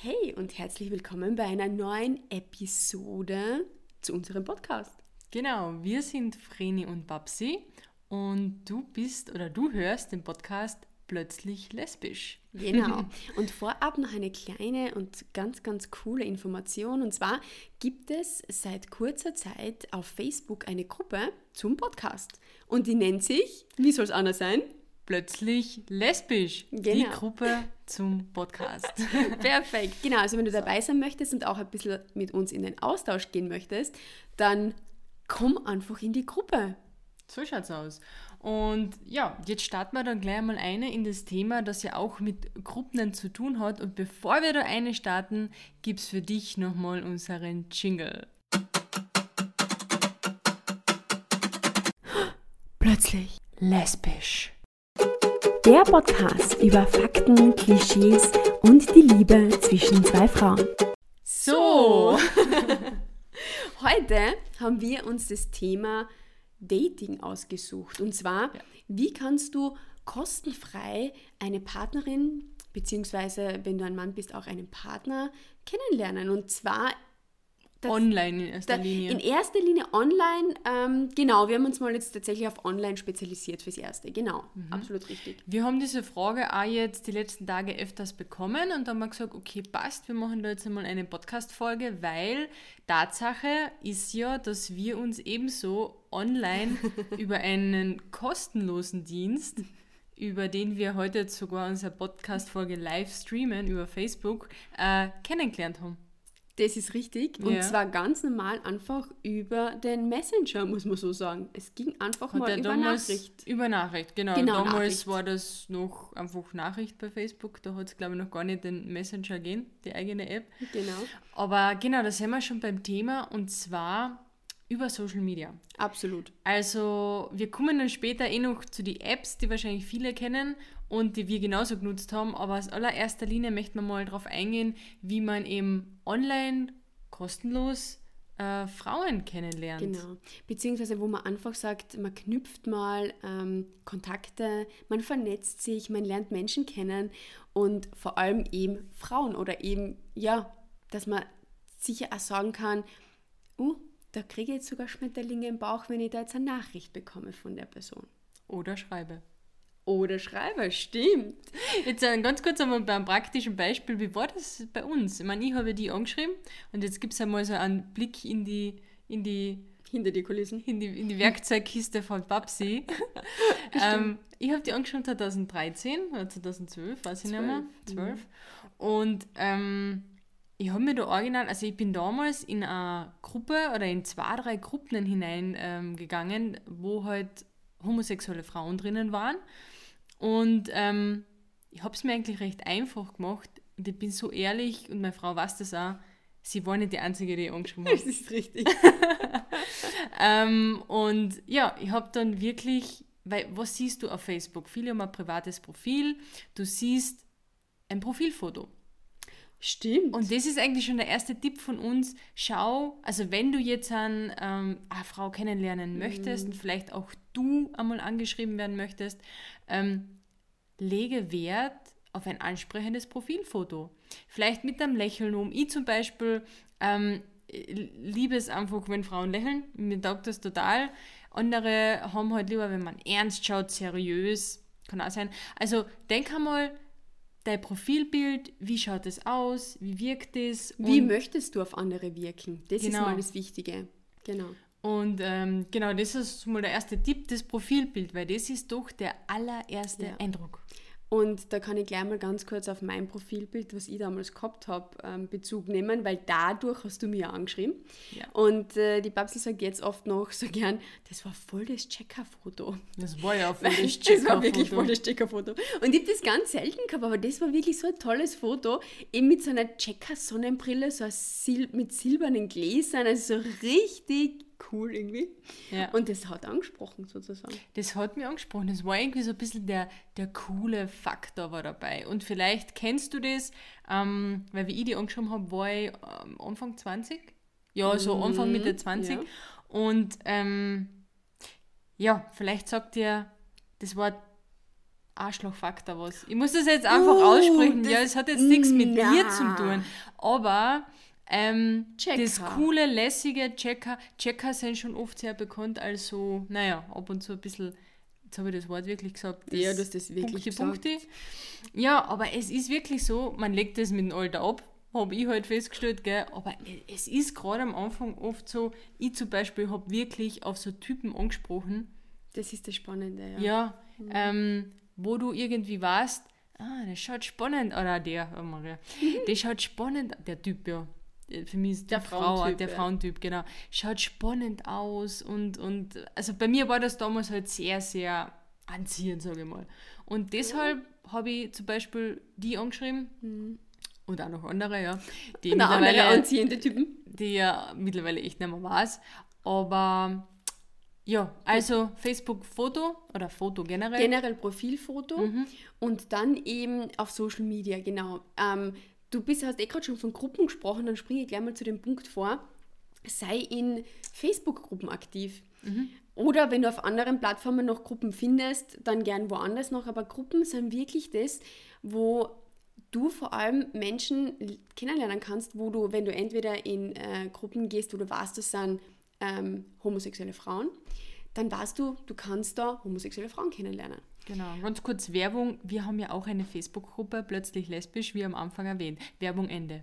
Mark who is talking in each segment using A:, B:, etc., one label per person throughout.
A: Hey und herzlich willkommen bei einer neuen Episode zu unserem Podcast.
B: Genau, wir sind Vreni und Babsi und du bist oder du hörst den Podcast plötzlich lesbisch.
A: Genau. Und vorab noch eine kleine und ganz, ganz coole Information. Und zwar gibt es seit kurzer Zeit auf Facebook eine Gruppe zum Podcast. Und die nennt sich, wie soll es anders sein?
B: Plötzlich lesbisch.
A: Genau.
B: Die Gruppe zum Podcast.
A: Perfekt. Genau, also wenn du dabei sein möchtest und auch ein bisschen mit uns in den Austausch gehen möchtest, dann komm einfach in die Gruppe.
B: So schaut's aus. Und ja, jetzt starten wir dann gleich mal eine in das Thema, das ja auch mit Gruppen zu tun hat. Und bevor wir da eine starten, gibt's für dich nochmal unseren Jingle.
A: Plötzlich
B: Lesbisch.
A: Der Podcast über Fakten, Klischees und die Liebe zwischen zwei Frauen.
B: So.
A: Heute haben wir uns das Thema Dating ausgesucht. Und zwar, wie kannst du kostenfrei eine Partnerin, beziehungsweise wenn du ein Mann bist, auch einen Partner kennenlernen. Und zwar das-
B: Online in erster
A: da,
B: Linie.
A: in erster Linie online. Ähm, genau, wir haben uns mal jetzt tatsächlich auf online spezialisiert fürs Erste. Genau, absolut richtig.
B: Wir haben diese Frage auch jetzt die letzten Tage öfters bekommen und dann haben wir gesagt, okay, passt, wir machen da jetzt einmal eine Podcast-Folge, weil Tatsache ist ja, dass wir uns ebenso online über einen kostenlosen Dienst, über den wir heute sogar unsere Podcast-Folge live streamen über Facebook, äh, kennengelernt haben.
A: Das ist richtig. Und
B: Ja.
A: zwar ganz normal einfach über den Messenger, muss man so sagen. Es ging einfach
B: Hat
A: mal über Nachricht.
B: Über Nachricht, genau.
A: Genau,
B: damals
A: Nachricht.
B: war das noch einfach Nachricht bei Facebook. Da hat es, glaube ich, noch gar nicht den Messenger gegeben, die eigene App.
A: Genau,
B: Aber genau, da sind wir schon beim Thema und zwar über Social Media.
A: absolut.
B: Also wir kommen dann später eh noch zu den Apps, die wahrscheinlich viele kennen und die wir genauso genutzt haben. Aber aus allererster Linie möchten wir mal darauf eingehen, wie man eben online kostenlos äh, Frauen kennenlernt.
A: Genau. Beziehungsweise, wo man einfach sagt, man knüpft mal ähm, Kontakte, man vernetzt sich, man lernt Menschen kennen und vor allem eben Frauen oder eben, ja, dass man sicher auch sagen kann, uh, da kriege ich jetzt sogar Schmetterlinge im Bauch, wenn ich da jetzt eine Nachricht bekomme von der Person.
B: Oder schreibe.
A: Oder schreibe, stimmt.
B: Jetzt äh, ganz kurz einmal beim praktischen Beispiel, wie war das bei uns? Ich meine, ich habe die angeschrieben und jetzt gibt es einmal so einen Blick in die, in die,
A: Hinter die Kulissen.
B: in die, in die Werkzeugkiste von Babsi. ähm, ich habe die angeschrieben 2013 oder 2012, weiß ich nicht mehr. 12. Und ähm, ich habe mir da original, also ich bin damals in eine Gruppe oder in zwei, drei Gruppen hineingegangen, ähm, wo halt homosexuelle Frauen drinnen waren. Und ähm, ich habe es mir eigentlich recht einfach gemacht. Und ich bin so ehrlich, und meine Frau weiß das auch, sie war nicht die Einzige, die ich angeschrieben habe.
A: Das ist richtig.
B: Ähm, und ja, ich habe dann wirklich, weil was siehst du auf Facebook? Viele haben ein privates Profil, du siehst ein Profilfoto.
A: Stimmt.
B: Und das ist eigentlich schon der erste Tipp von uns. Schau, also wenn du jetzt an, ähm, eine Frau kennenlernen möchtest und vielleicht auch du einmal angeschrieben werden möchtest, ähm, lege Wert auf ein ansprechendes Profilfoto. Vielleicht mit einem Lächeln um. Ich zum Beispiel ähm, liebe es einfach, wenn Frauen lächeln. Mir taugt das total. Andere haben halt lieber, wenn man ernst schaut, seriös. Kann auch sein. Also denk einmal, dein Profilbild, wie schaut es aus, wie wirkt es?
A: Wie möchtest du auf andere wirken? Das ist
B: Genau.
A: mal das Wichtige. Genau.
B: und ähm, genau, das ist mal der erste Tipp, das Profilbild, weil das ist doch der allererste
A: Ja.
B: Eindruck.
A: Und da kann ich gleich mal ganz kurz auf mein Profilbild, was ich damals gehabt habe, ähm, Bezug nehmen, weil dadurch hast du mir angeschrieben.
B: Ja.
A: Und äh, die Babsel sagt jetzt oft noch so gern, das war voll das Checker-Foto.
B: Das war ja voll das
A: Das war wirklich
B: Checkerfoto.
A: voll das Checker-Foto. Und ich habe das ganz selten gehabt, aber das war wirklich so ein tolles Foto. Eben mit so einer Checker-Sonnenbrille, so Sil mit silbernen Gläsern, also so richtig cool irgendwie.
B: Ja.
A: Und das hat angesprochen sozusagen.
B: Das hat mich angesprochen. Das war irgendwie so ein bisschen der, der coole Faktor war dabei. Und vielleicht kennst du das, ähm, weil wie ich die angeschaut habe, war ich ähm, Anfang 20. Ja, so Anfang Mitte 20.
A: ja.
B: Und ähm, ja, vielleicht sagt dir, das war Arschlochfaktor was. Ich muss das jetzt einfach uh, aussprechen. Ja, es hat jetzt nichts mit
A: na.
B: mir zu tun. Aber ähm, das coole, lässige Checker, Checker sind schon oft sehr bekannt als so, naja, ab und zu ein bisschen, jetzt habe ich das Wort wirklich gesagt. Das
A: ja, du hast das wirklich
B: Punkti,
A: gesagt.
B: Punkti. Ja, aber es ist wirklich so, man legt das mit dem Alter ab, habe ich halt festgestellt, gell? aber es ist gerade am Anfang oft so, ich zum Beispiel habe wirklich auf so Typen angesprochen.
A: Das ist das Spannende, ja.
B: Ja, mhm. ähm, wo du irgendwie weißt, ah, der schaut spannend, oder der, oh Maria, der schaut spannend, der Typ, ja, für mich ist der Frau, Frauentyp, der ja. Frauentyp, genau, schaut spannend aus und, und also bei mir war das damals halt sehr, sehr anziehend, sage ich mal. Und deshalb ja. habe ich zum Beispiel die angeschrieben mhm. und auch noch andere, ja,
A: die und mittlerweile anziehende Typen,
B: die ja mittlerweile echt nicht mehr weiß, aber ja, also Facebook-Foto oder Foto generell.
A: Generell Profilfoto mhm. und dann eben auf Social Media, genau. Ähm, Du bist, hast eh gerade schon von Gruppen gesprochen, dann springe ich gleich mal zu dem Punkt vor. Sei in Facebook-Gruppen aktiv. Mhm. Oder wenn du auf anderen Plattformen noch Gruppen findest, dann gern woanders noch. Aber Gruppen sind wirklich das, wo du vor allem Menschen kennenlernen kannst, wo du, wenn du entweder in äh, Gruppen gehst, wo du weißt, das sind ähm, homosexuelle Frauen, dann weißt du, du kannst da homosexuelle Frauen kennenlernen.
B: Genau, ganz kurz Werbung. Wir haben ja auch eine Facebook-Gruppe, plötzlich lesbisch, wie am Anfang erwähnt. Werbung Ende.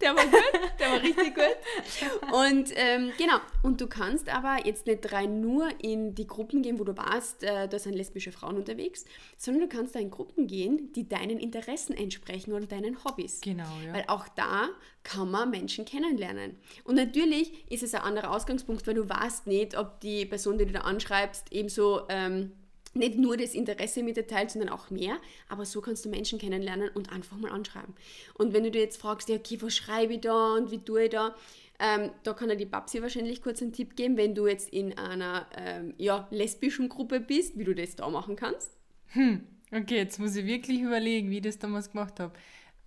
A: Der war gut, der war richtig gut. Und ähm, genau, und du kannst aber jetzt nicht rein nur in die Gruppen gehen, wo du warst, äh, da sind lesbische Frauen unterwegs, sondern du kannst da in Gruppen gehen, die deinen Interessen entsprechen oder deinen Hobbys.
B: Genau, ja.
A: Weil auch da kann man Menschen kennenlernen. Und natürlich ist es ein anderer Ausgangspunkt, weil du weißt nicht, ob die Person, die du da anschreibst, ebenso... Ähm, nicht nur das Interesse mit sondern auch mehr. Aber so kannst du Menschen kennenlernen und einfach mal anschreiben. Und wenn du dir jetzt fragst, ja, okay, was schreibe ich da und wie tue ich da, ähm, da kann dir die Babsi wahrscheinlich kurz einen Tipp geben, wenn du jetzt in einer ähm, ja, lesbischen Gruppe bist, wie du das da machen kannst.
B: Hm, okay, jetzt muss ich wirklich überlegen, wie ich das damals gemacht habe.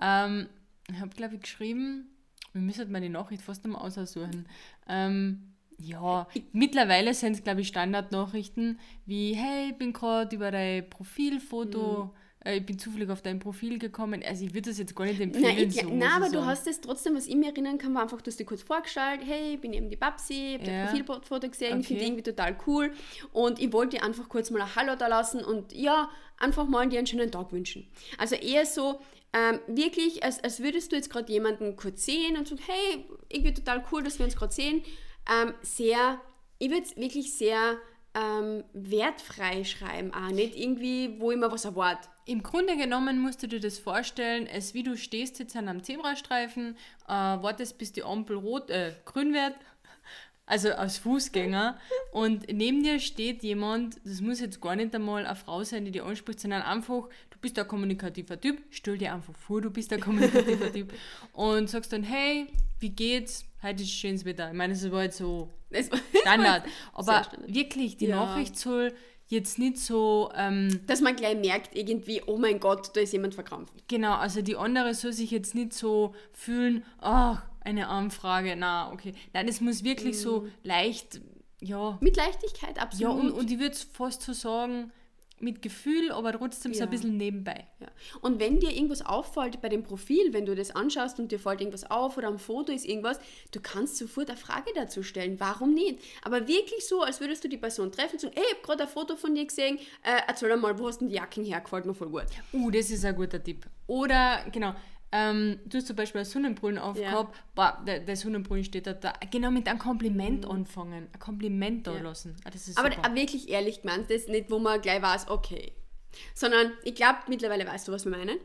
B: Ähm, ich habe, glaube ich, geschrieben, wir müssen mal die Nachricht fast nochmal aussuchen. Ähm, ja, mittlerweile sind es, glaube ich, Standardnachrichten wie, hey, ich bin gerade über dein Profilfoto, mhm. äh, ich bin zufällig auf dein Profil gekommen. Also ich würde das jetzt gar nicht empfehlen.
A: Nein, ich, so, nein aber du hast es trotzdem, was ich mir erinnern kann, war einfach, du hast dir kurz vorgestellt, hey, ich bin eben die Babsi, ich habe ja. dein Profilfoto gesehen, okay. finde irgendwie total cool und ich wollte dir einfach kurz mal ein Hallo da lassen und ja, einfach mal dir einen schönen Tag wünschen. Also eher so, ähm, wirklich, als, als würdest du jetzt gerade jemanden kurz sehen und sagen, hey, irgendwie total cool, dass wir uns gerade sehen ähm, sehr, ich würde es wirklich sehr ähm, wertfrei schreiben, auch nicht irgendwie, wo immer was erwartet.
B: Im Grunde genommen musst du dir das vorstellen, als wie du stehst jetzt an einem Zebrastreifen, äh, wartest bis die Ampel rot, äh, grün wird, also als Fußgänger, und neben dir steht jemand, das muss jetzt gar nicht einmal eine Frau sein, die dir anspricht, sondern einfach, du bist ein kommunikativer Typ, stell dir einfach vor, du bist ein kommunikativer Typ und sagst dann, hey, wie geht's? Heute ist schönes Wetter. Ich meine, es war jetzt so Standard. Aber Standard. wirklich, die ja. Nachricht soll jetzt nicht so. Ähm,
A: Dass man gleich merkt, irgendwie, oh mein Gott, da ist jemand verkrampft.
B: Genau, also die andere soll sich jetzt nicht so fühlen, ach, eine Anfrage, na, okay. Nein, es muss wirklich mm. so leicht, ja.
A: Mit Leichtigkeit, absolut.
B: Ja, und, und ich würde fast so sagen, mit Gefühl, aber trotzdem ja. so ein bisschen nebenbei.
A: Ja. Und wenn dir irgendwas auffällt bei dem Profil, wenn du das anschaust und dir fällt irgendwas auf oder am Foto ist irgendwas, du kannst sofort eine Frage dazu stellen. Warum nicht? Aber wirklich so, als würdest du die Person treffen und sagen, hey, ich habe gerade ein Foto von dir gesehen, äh, erzähl mal, wo hast du die Jacken her? Gefällt mir voll gut.
B: Uh, das ist ein guter Tipp. Oder, genau, ähm, du hast zum Beispiel einen Sonnenbrillen aufgehabt, ja. boah, der, der, Sonnenbrillen steht da, da, genau mit einem Kompliment mhm. anfangen, ein Kompliment da ja. lassen.
A: Ah, aber super. wirklich ehrlich gemeint, das ist nicht, wo man gleich weiß, okay. Sondern ich glaube, mittlerweile weißt du, was wir meinen.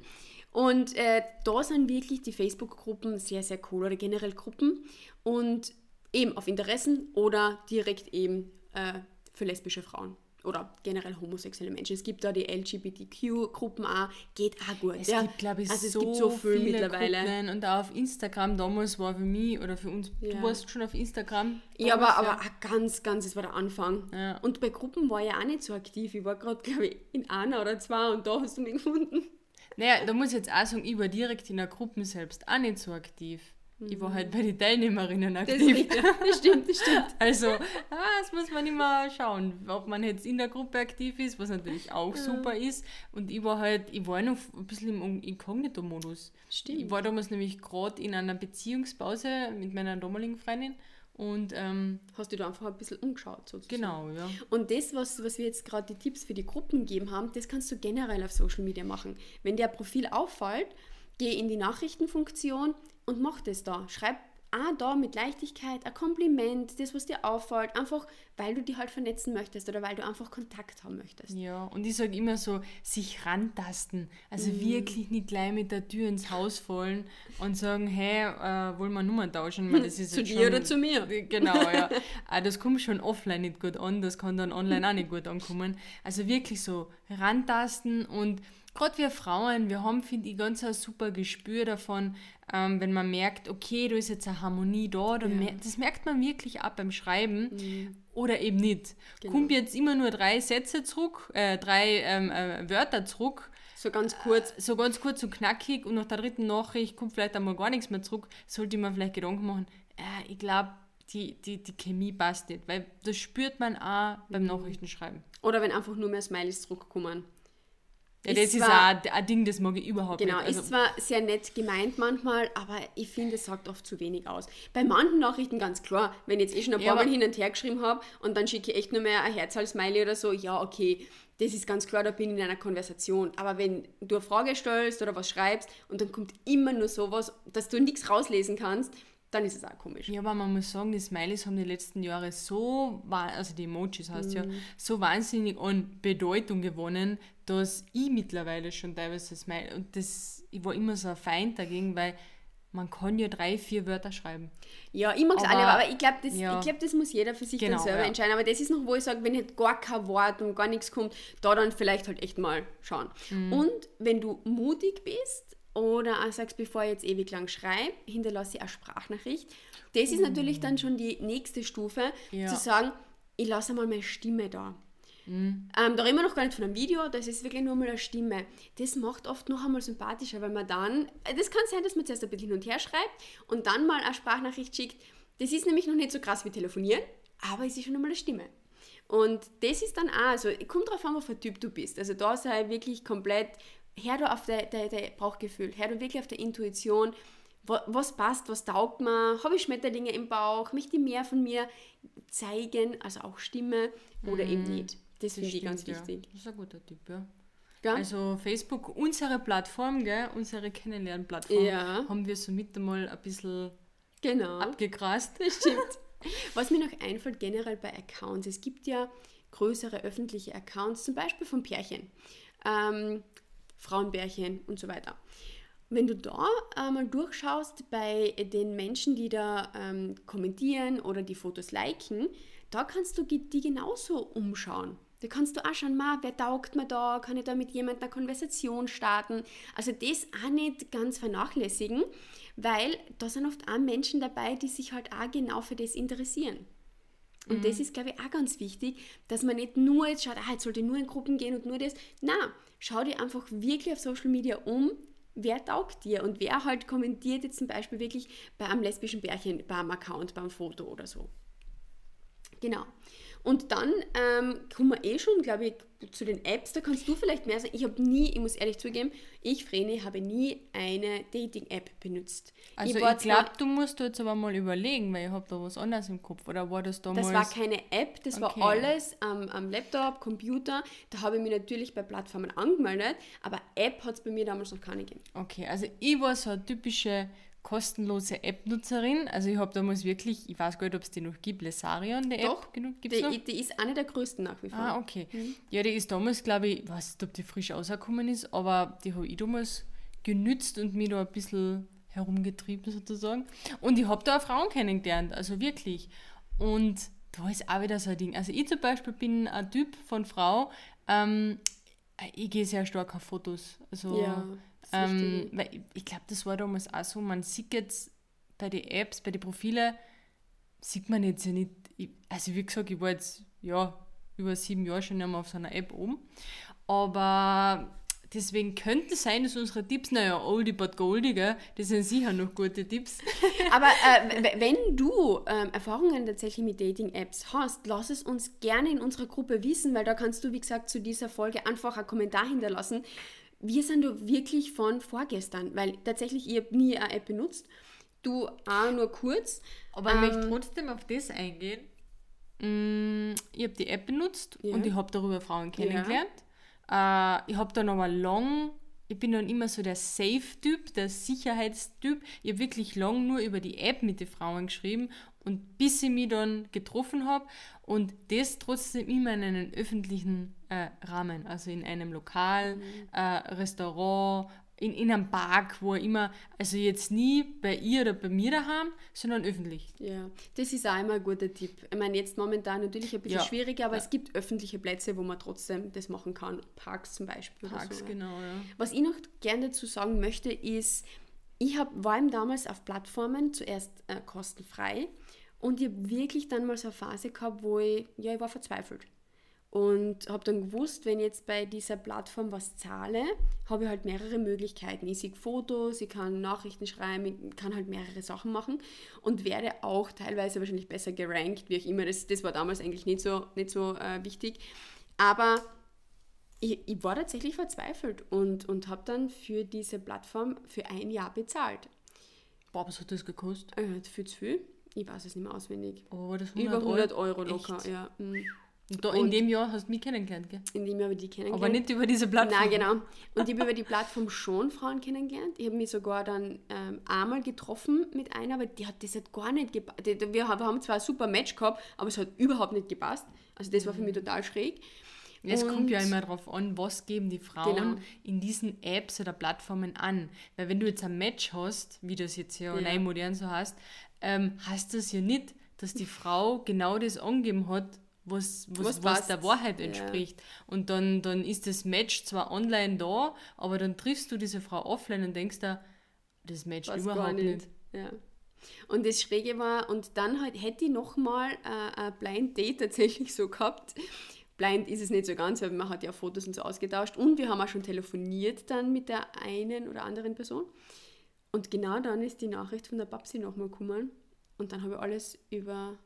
A: Und äh, da sind wirklich die Facebook-Gruppen sehr, sehr cool oder generell Gruppen und eben auf Interessen oder direkt eben äh, für lesbische Frauen oder generell homosexuelle Menschen. Es gibt da die LGBTQ-Gruppen auch, geht auch gut.
B: Es ja. gibt, glaube ich, also so, es gibt so viel viele mittlerweile. Gruppen und auch auf Instagram damals war für mich oder für uns, ja. du warst schon auf Instagram.
A: Ja, aber, aber auch ganz, ganz, es war der Anfang. Ja. Und bei Gruppen war ich auch nicht so aktiv. Ich war gerade, glaube ich, in einer oder zwei und da hast du mich gefunden.
B: Naja, da muss ich jetzt auch sagen, ich war direkt in der Gruppe selbst auch nicht so aktiv. Ich war halt bei den Teilnehmerinnen
A: Das,
B: aktiv.
A: das stimmt, das stimmt.
B: Also, ah, das muss man immer schauen, ob man jetzt in der Gruppe aktiv ist, was natürlich auch super ist. Und ich war halt, ich war noch ein bisschen im Inkognito-Modus.
A: Stimmt.
B: Ich war damals nämlich gerade in einer Beziehungspause mit meiner damaligen Freundin und ähm,
A: Hast du da einfach ein bisschen umgeschaut sozusagen.
B: genau, ja.
A: Und das, was, was wir jetzt gerade die Tipps für die Gruppen gegeben haben, das kannst du generell auf Social Media machen. Wenn dir ein Profil auffällt, geh in die Nachrichtenfunktion und mach das da. Schreib auch da mit Leichtigkeit ein Kompliment, das, was dir auffällt, einfach weil du dich halt vernetzen möchtest oder weil du einfach Kontakt haben möchtest.
B: Ja, und ich sage immer so, sich rantasten. Also
A: Mhm.
B: wirklich nicht gleich mit der Tür ins Haus fallen und sagen, hey, äh, wollen wir Nummern tauschen? Weil das ist
A: Zu dir
B: schon,
A: oder zu mir?
B: Genau, ja. Äh, das kommt schon offline nicht gut an, das kann dann online auch nicht gut ankommen. Also wirklich so rantasten und gerade wir Frauen, wir haben, finde ich, ganz ein super Gespür davon, ähm, wenn man merkt, okay, da ist jetzt eine Harmonie da,
A: Ja.
B: mer das merkt man wirklich ab beim Schreiben oder eben nicht.
A: Genau.
B: Kommt jetzt immer nur drei Sätze zurück, äh, drei ähm, äh, Wörter zurück,
A: So ganz kurz.
B: so ganz kurz und knackig und nach der dritten Nachricht kommt vielleicht einmal gar nichts mehr zurück, sollte man vielleicht Gedanken machen, äh, ich glaube, die, die, die Chemie passt nicht, weil das spürt man auch beim
A: Mhm.
B: Nachrichtenschreiben.
A: Oder wenn einfach nur mehr Smileys zurückkommen.
B: Ja,
A: Ist
B: das ist
A: zwar-
B: auch ein Ding, das mag ich überhaupt
A: Genau,
B: nicht. Also,
A: ist zwar sehr nett gemeint manchmal, aber ich finde, es sagt oft zu wenig aus. Bei manchen Nachrichten ganz klar, wenn ich jetzt eh schon ein
B: Ja,
A: paar Mal
B: aber-
A: hin und her geschrieben habe und dann schicke ich echt nur mehr ein Herz als Smiley oder so, ja, okay, das ist ganz klar, da bin ich in einer Konversation. Aber wenn du eine Frage stellst oder was schreibst und dann kommt immer nur sowas, dass du nichts rauslesen kannst, dann ist es auch komisch.
B: ja, aber man muss sagen, die Smileys haben die letzten Jahre so, also die Emojis heißt ja,
A: Mhm.
B: so wahnsinnig an Bedeutung gewonnen, dass ich mittlerweile schon teilweise Smiley, und das, ich war immer so ein Feind dagegen, weil man kann ja drei, vier Wörter schreiben.
A: Ja, ich mag es
B: Aber-
A: alle, aber ich glaube, das,
B: ja.
A: ich glaub, das muss jeder für sich
B: Genau,
A: dann selber
B: ja.
A: entscheiden. Aber das ist noch, wo ich sage, wenn halt gar kein Wort und gar nichts kommt, da dann vielleicht halt echt mal schauen.
B: Mhm.
A: Und wenn du mutig bist oder auch sagst, bevor ich jetzt ewig lang schreibe, hinterlasse ich eine Sprachnachricht. Das ist natürlich dann schon die nächste Stufe.
B: Ja.
A: zu sagen, ich lasse mal meine Stimme da.
B: Mhm.
A: Ähm, da reden wir noch gar nicht von einem Video, das ist wirklich nur mal eine Stimme. Das macht oft noch einmal sympathischer, weil man dann, äh, das kann sein, dass man zuerst ein bisschen hin und her schreibt und dann mal eine Sprachnachricht schickt. Das ist nämlich noch nicht so krass wie telefonieren, aber es ist schon einmal eine Stimme. Und das ist dann auch, also kommt drauf an, was für ein Typ du bist. Also da sei wirklich komplett, hör du auf dein de, de Bauchgefühl, hör du wirklich auf der Intuition, wa- was passt, was taugt mir, habe ich Schmetterlinge im Bauch, möchte ich mehr von mir zeigen, also auch Stimme oder eben nicht. Das finde ich ganz wichtig.
B: Ja. Das ist ein guter Tipp, ja.
A: Gell?
B: Also Facebook, unsere Plattform, gell, unsere Kennenlernplattform,
A: Ja.
B: haben wir somit einmal ein bisschen
A: genau.
B: abgegrast.
A: Das stimmt. Was mir noch einfällt generell bei Accounts, es gibt ja größere öffentliche Accounts, zum Beispiel von Pärchen, ähm, Frauenpärchen und so weiter. Wenn du da äh, mal durchschaust bei den Menschen, die da ähm, kommentieren oder die Fotos liken, da kannst du die genauso umschauen. Da kannst du auch schauen, ma, wer taugt mir da, kann ich da mit jemandem eine Konversation starten. Also das auch nicht ganz vernachlässigen, weil da sind oft auch Menschen dabei, die sich halt auch genau für das interessieren. Und das ist, glaube ich, auch ganz wichtig, dass man nicht nur jetzt schaut, ah, jetzt sollte ich nur in Gruppen gehen und nur das. Na, schau dir einfach wirklich auf Social Media um, wer taugt dir und wer halt kommentiert jetzt zum Beispiel wirklich bei einem lesbischen Pärchen, beim Account, beim Foto oder so. Genau. Und dann ähm, kommen wir eh schon, glaube ich, zu den Apps. Da kannst du vielleicht mehr sagen. Ich habe nie, ich muss ehrlich zugeben, ich, Vreni, habe nie eine Dating-App benutzt.
B: Also ich
A: zwar-
B: glaube, du musst jetzt aber mal überlegen, weil ich habe da was anderes im Kopf. Oder war das damals...
A: Das war keine App, das
B: Okay.
A: war alles am, am Laptop, Computer. Da habe ich mich natürlich bei Plattformen angemeldet, aber App hat es bei mir damals noch keine gegeben.
B: Okay, also ich war so eine typische kostenlose App-Nutzerin. Also ich habe damals wirklich, ich weiß gar nicht, ob es die noch gibt, Lesarion, die
A: Doch,
B: App. Genug, gibt's
A: Die,
B: noch?
A: die ist eine der größten nach wie vor.
B: Ah, okay.
A: Mhm.
B: Ja, die ist damals, glaube ich, ich weiß nicht, ob die frisch rausgekommen ist, aber die habe ich damals genützt und mich da ein bisschen herumgetrieben sozusagen. Und ich habe da auch Frauen kennengelernt, also wirklich. Und da ist auch wieder so ein Ding. Also ich zum Beispiel bin ein Typ von Frau, ähm, ich gehe sehr stark auf Fotos. Also,
A: Ja,
B: ähm, weil ich, ich glaube, das war damals auch so, man sieht jetzt bei den Apps, bei den Profilen, sieht man jetzt ja nicht, ich, also wie gesagt, ich war jetzt, ja, über sieben Jahre schon einmal auf so einer App oben, aber deswegen könnte es sein, dass unsere Tipps, naja, oldie but goldie, gell, das sind sicher noch gute Tipps.
A: Aber äh, wenn du ähm, Erfahrungen tatsächlich mit Dating-Apps hast, lass es uns gerne in unserer Gruppe wissen, weil da kannst du, wie gesagt, zu dieser Folge einfach einen Kommentar hinterlassen. Wir sind da wirklich von vorgestern, weil tatsächlich ich habe nie eine App benutzt. Du auch nur kurz.
B: Aber ich möchte trotzdem auf das eingehen. Mm, ich habe die App benutzt
A: Ja.
B: und ich habe darüber Frauen kennengelernt. Äh, ich habe dann aber lang, ich bin dann immer so der Safe-Typ, der Sicherheitstyp. Ich habe wirklich lang nur über die App mit den Frauen geschrieben und bis ich mich dann getroffen habe und das trotzdem immer in einem öffentlichen äh, Rahmen, also in einem Lokal, äh, Restaurant, in, in einem Park, wo immer, also jetzt nie bei ihr oder bei mir daheim, sondern öffentlich.
A: Ja, das ist auch immer ein guter Tipp. Ich meine, jetzt momentan natürlich ein bisschen
B: Ja.
A: schwieriger, aber es gibt öffentliche Plätze, wo man trotzdem das machen kann. Parks zum Beispiel.
B: Parks,
A: so, ja.
B: genau, ja.
A: Was ich noch gerne dazu sagen möchte, ist, ich hab, war eben damals auf Plattformen zuerst äh, kostenfrei und ich habe wirklich dann mal so eine Phase gehabt, wo ich, ja, ich war verzweifelt. Und habe dann gewusst, wenn ich jetzt bei dieser Plattform was zahle, habe ich halt mehrere Möglichkeiten. Ich sehe Fotos, ich kann Nachrichten schreiben, ich kann halt mehrere Sachen machen und werde auch teilweise wahrscheinlich besser gerankt, wie auch immer. Das, das war damals eigentlich nicht so, nicht so äh, wichtig. Aber ich, ich war tatsächlich verzweifelt und, und habe dann für diese Plattform für ein Jahr bezahlt.
B: Boah, was hat das gekostet?
A: Äh, viel zu viel. Ich weiß es nicht mehr auswendig.
B: Oh, das 100
A: Über 100
B: Euro?
A: Euro locker,
B: Echt?
A: ja.
B: Und da, in
A: Und-
B: dem Jahr hast du mich kennengelernt, gell?
A: Indem ich aber die kennengelernt
B: Aber nicht über diese Plattform.
A: Nein, genau. Und ich habe über die Plattform schon Frauen kennengelernt. Ich habe mich sogar dann ähm, einmal getroffen mit einer, aber die hat das halt gar nicht gepasst. Wir haben wir haben zwar ein super Match gehabt, aber es hat überhaupt nicht gepasst. Also das war für mich total schräg.
B: Es kommt ja
A: Und-
B: immer darauf an, was geben die Frauen
A: Genau.
B: in diesen Apps oder Plattformen an. Weil wenn du jetzt ein Match hast, wie das jetzt ja,
A: Ja.
B: neu modern so heißt, ähm, heißt das ja nicht, dass die Frau genau das angegeben hat, was, was,
A: Was
B: was, der Wahrheit
A: Ja.
B: entspricht. Und dann, dann ist das Match zwar online da, aber dann triffst du diese Frau offline und denkst da, das matcht
A: Weiß
B: überhaupt nicht.
A: nicht. Ja. Und das Schräge war, und dann halt, hätte ich nochmal äh, ein Blind Date tatsächlich so gehabt. Blind ist es nicht so ganz, weil man hat ja Fotos und so ausgetauscht. Und wir haben auch schon telefoniert dann mit der einen oder anderen Person. Und genau dann ist die Nachricht von der Babsi nochmal gekommen. Und dann habe ich alles über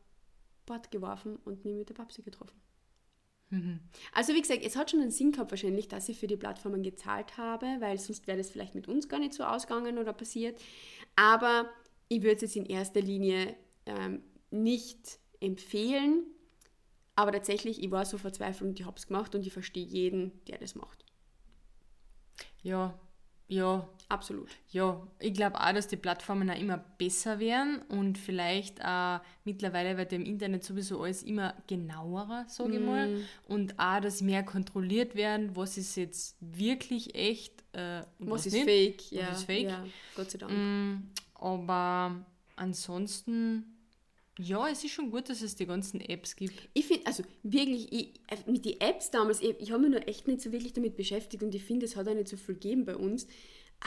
A: Bord geworfen und mich mit der Babsi getroffen. Also wie gesagt, es hat schon einen Sinn gehabt wahrscheinlich, dass ich für die Plattformen gezahlt habe, weil sonst wäre das vielleicht mit uns gar nicht so ausgegangen oder passiert. Aber ich würde es jetzt in erster Linie ähm, nicht empfehlen. Aber tatsächlich, ich war so verzweifelt und ich habe es gemacht und ich verstehe jeden, der das macht.
B: Ja, ja,
A: Absolut.
B: Ja, ich glaube auch, dass die Plattformen auch immer besser werden und vielleicht auch mittlerweile wird im Internet sowieso alles immer genauerer, sage ich mal. Und auch, dass mehr kontrolliert werden, was ist jetzt wirklich echt äh, und
A: Was, ist
B: nicht.
A: fake? Ja,
B: ist fake?
A: Ja, Gott sei Dank.
B: Mm, aber ansonsten, ja, es ist schon gut, dass es die ganzen Apps gibt.
A: Ich finde, also wirklich, ich, äh, mit den Apps damals, ich, ich habe mich nur echt nicht so wirklich damit beschäftigt und ich finde, es hat auch nicht so viel gegeben bei uns.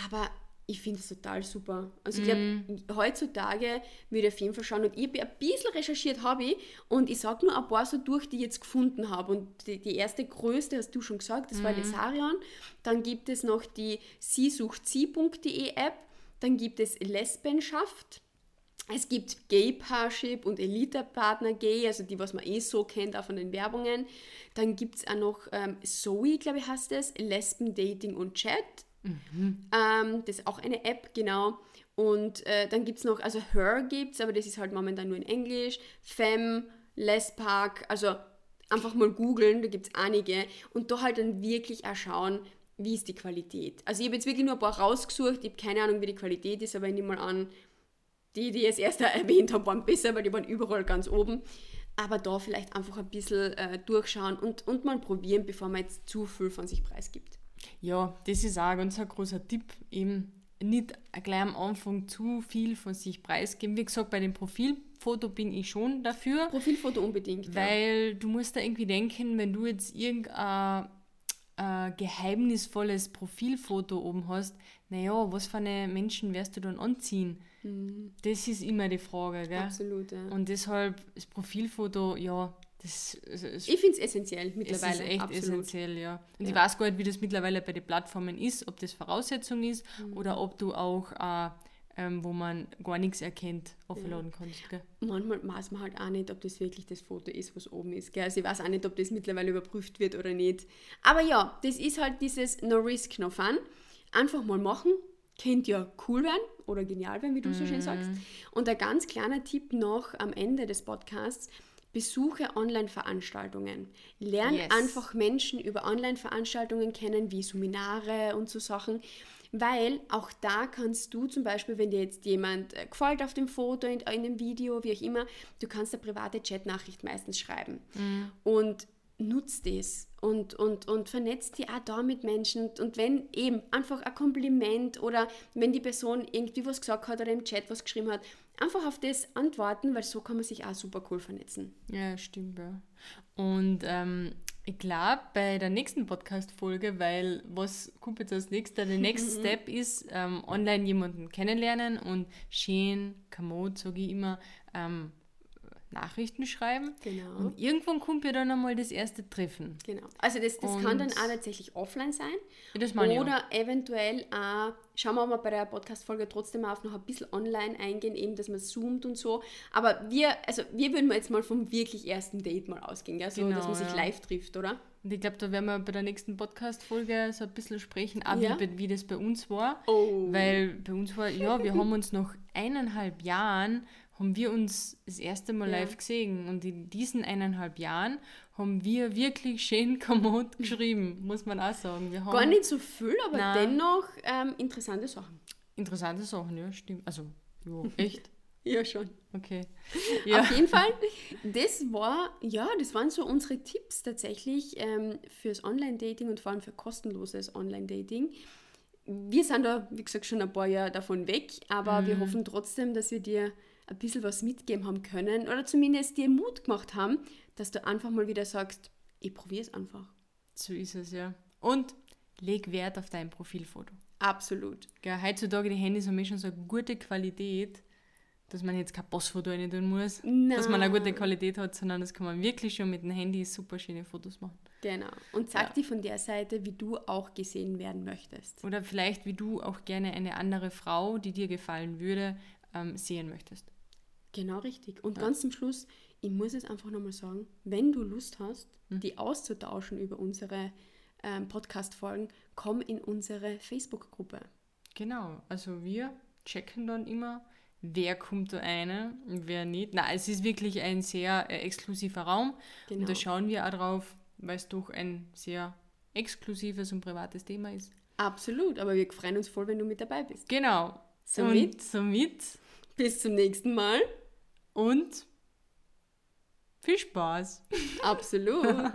A: Aber ich finde es total super. Also ich glaube, heutzutage würde ich auf jeden Fall schauen und ich habe ein bisschen recherchiert, habe ich, und ich sage nur ein paar so durch, die ich jetzt gefunden habe. Und die, die erste größte, hast du schon gesagt, das war Lesarion. Dann gibt es noch die siesuchtsie.de App. Dann gibt es Lesbenschaft. Es gibt Gay Parship und Elite Partner Gay, also die, was man eh so kennt, auch von den Werbungen. Dann gibt es auch noch ähm, Zoe, glaube ich, heißt es, Lesben Dating und Chat. Ähm, das ist auch eine App, genau. Und äh, dann gibt es noch, also Her gibt es, aber das ist halt momentan nur in Englisch. Femme, Lespark, also einfach mal googeln, da gibt es einige. Und da halt dann wirklich auch schauen, wie ist die Qualität. Also ich habe jetzt wirklich nur ein paar rausgesucht, ich habe keine Ahnung, wie die Qualität ist, aber ich nehme mal an, die, die ich jetzt erst erwähnt habe, waren besser, weil die waren überall ganz oben. Aber da vielleicht einfach ein bisschen äh, durchschauen und, und mal probieren, bevor man jetzt zu viel von sich preisgibt.
B: Ja, das ist auch ein ganz großer Tipp, eben nicht gleich am Anfang zu viel von sich preisgeben. Wie gesagt, bei dem Profilfoto bin ich schon dafür.
A: Profilfoto unbedingt. ja.
B: Weil du musst da irgendwie denken, wenn du jetzt irgendein äh, geheimnisvolles Profilfoto oben hast, naja, was für eine Menschen wirst du dann anziehen? Das ist immer die Frage, gell?
A: Absolut, ja.
B: Und deshalb, das Profilfoto, ja, Das, also, es,
A: Ich finde es essentiell
B: es
A: mittlerweile.
B: ist echt
A: absolut.
B: essentiell, ja. Und ich
A: Ja.
B: weiß gar nicht, wie das mittlerweile bei den Plattformen ist, ob das Voraussetzung ist
A: Mhm.
B: oder ob du auch, äh, ähm, wo man gar nichts erkennt, aufladen kannst. Gell?
A: Manchmal weiß man halt auch nicht, ob das wirklich das Foto ist, was oben ist. Gell? Also ich weiß auch nicht, ob das mittlerweile überprüft wird oder nicht. Aber ja, das ist halt dieses No Risk, No Fun. Einfach mal machen. Könnte ja cool werden oder genial werden, wie du so schön sagst. Und ein ganz kleiner Tipp noch am Ende des Podcasts. Besuche Online-Veranstaltungen. Lern
B: Yes.
A: einfach Menschen über Online-Veranstaltungen kennen, wie Seminare und so Sachen. Weil auch da kannst du zum Beispiel, wenn dir jetzt jemand äh, gefällt auf dem Foto, in, in einem Video, wie auch immer, du kannst eine private Chatnachricht meistens schreiben. Und nutzt das und, und, und vernetzt die auch da mit Menschen. Und, und wenn eben einfach ein Kompliment oder wenn die Person irgendwie was gesagt hat oder im Chat was geschrieben hat, einfach auf das antworten, weil so kann man sich auch super cool vernetzen.
B: Ja, stimmt, ja. Und ähm, ich glaube, bei der nächsten Podcast-Folge, weil was kommt jetzt als nächster? Der Next Step ist, ähm, online jemanden kennenlernen und schön, kommod, sage ich immer, ähm, Nachrichten schreiben.
A: Genau.
B: Und irgendwann kommt ja dann einmal das erste Treffen.
A: Genau. Also das, das kann dann auch tatsächlich offline sein.
B: Das meine ich auch.
A: Oder eventuell auch, schauen wir mal bei der Podcast-Folge trotzdem auf noch ein bisschen online eingehen, eben, dass man zoomt und so. Aber wir, also wir würden jetzt mal vom wirklich ersten Date mal ausgehen, gell? so,
B: Genau,
A: dass man sich
B: ja.
A: live trifft, oder?
B: Und ich glaube, da werden wir bei der nächsten Podcast-Folge so ein bisschen sprechen, auch
A: Ja.
B: wie, wie das bei uns war.
A: Oh.
B: Weil bei uns war, ja, wir haben uns nach eineinhalb Jahren, haben wir uns das erste Mal
A: Ja.
B: live gesehen. Und in diesen eineinhalb Jahren haben wir wirklich schön kommod geschrieben, muss man auch sagen. Wir haben
A: Gar nicht so viel, aber
B: Nein.
A: dennoch ähm, interessante Sachen.
B: interessante Sachen, ja, stimmt. Also, ja, echt.
A: Ja, schon.
B: Okay. Ja.
A: Auf jeden Fall, das war, ja, das waren so unsere Tipps tatsächlich ähm, fürs Online-Dating und vor allem für kostenloses Online-Dating. Wir sind da, wie gesagt, schon ein paar Jahre davon weg, aber wir hoffen trotzdem, dass wir dir ein bisschen was mitgeben haben können oder zumindest dir Mut gemacht haben, dass du einfach mal wieder sagst, ich probiere es einfach.
B: So ist es, ja. Und leg Wert auf dein Profilfoto.
A: Absolut.
B: Gell, heutzutage die Handys haben eh schon so eine gute Qualität, dass man jetzt kein Passfoto rein tun muss, dass man eine gute
A: Nein.
B: Qualität hat, sondern das kann man wirklich schon mit dem Handy super schöne Fotos machen.
A: Genau. Und sag
B: Ja.
A: dir von der Seite, wie du auch gesehen werden möchtest.
B: Oder vielleicht, wie du auch gerne eine andere Frau, die dir gefallen würde, ähm, sehen möchtest.
A: Genau richtig. Und ganz zum Schluss, ich muss es einfach nochmal sagen, wenn du Lust hast,
B: Hm.
A: die auszutauschen über unsere ähm, Podcast-Folgen, komm in unsere Facebook-Gruppe.
B: Genau, also wir checken dann immer, wer kommt da rein und wer nicht. Nein, es ist wirklich ein sehr äh, exklusiver Raum
A: Genau.
B: und da schauen wir auch drauf, weil es doch ein sehr exklusives und privates Thema ist.
A: Absolut, aber wir freuen uns voll, wenn du mit dabei bist.
B: Genau.
A: Somit?
B: Und somit
A: Bis zum nächsten Mal.
B: Und viel Spaß.
A: Absolut.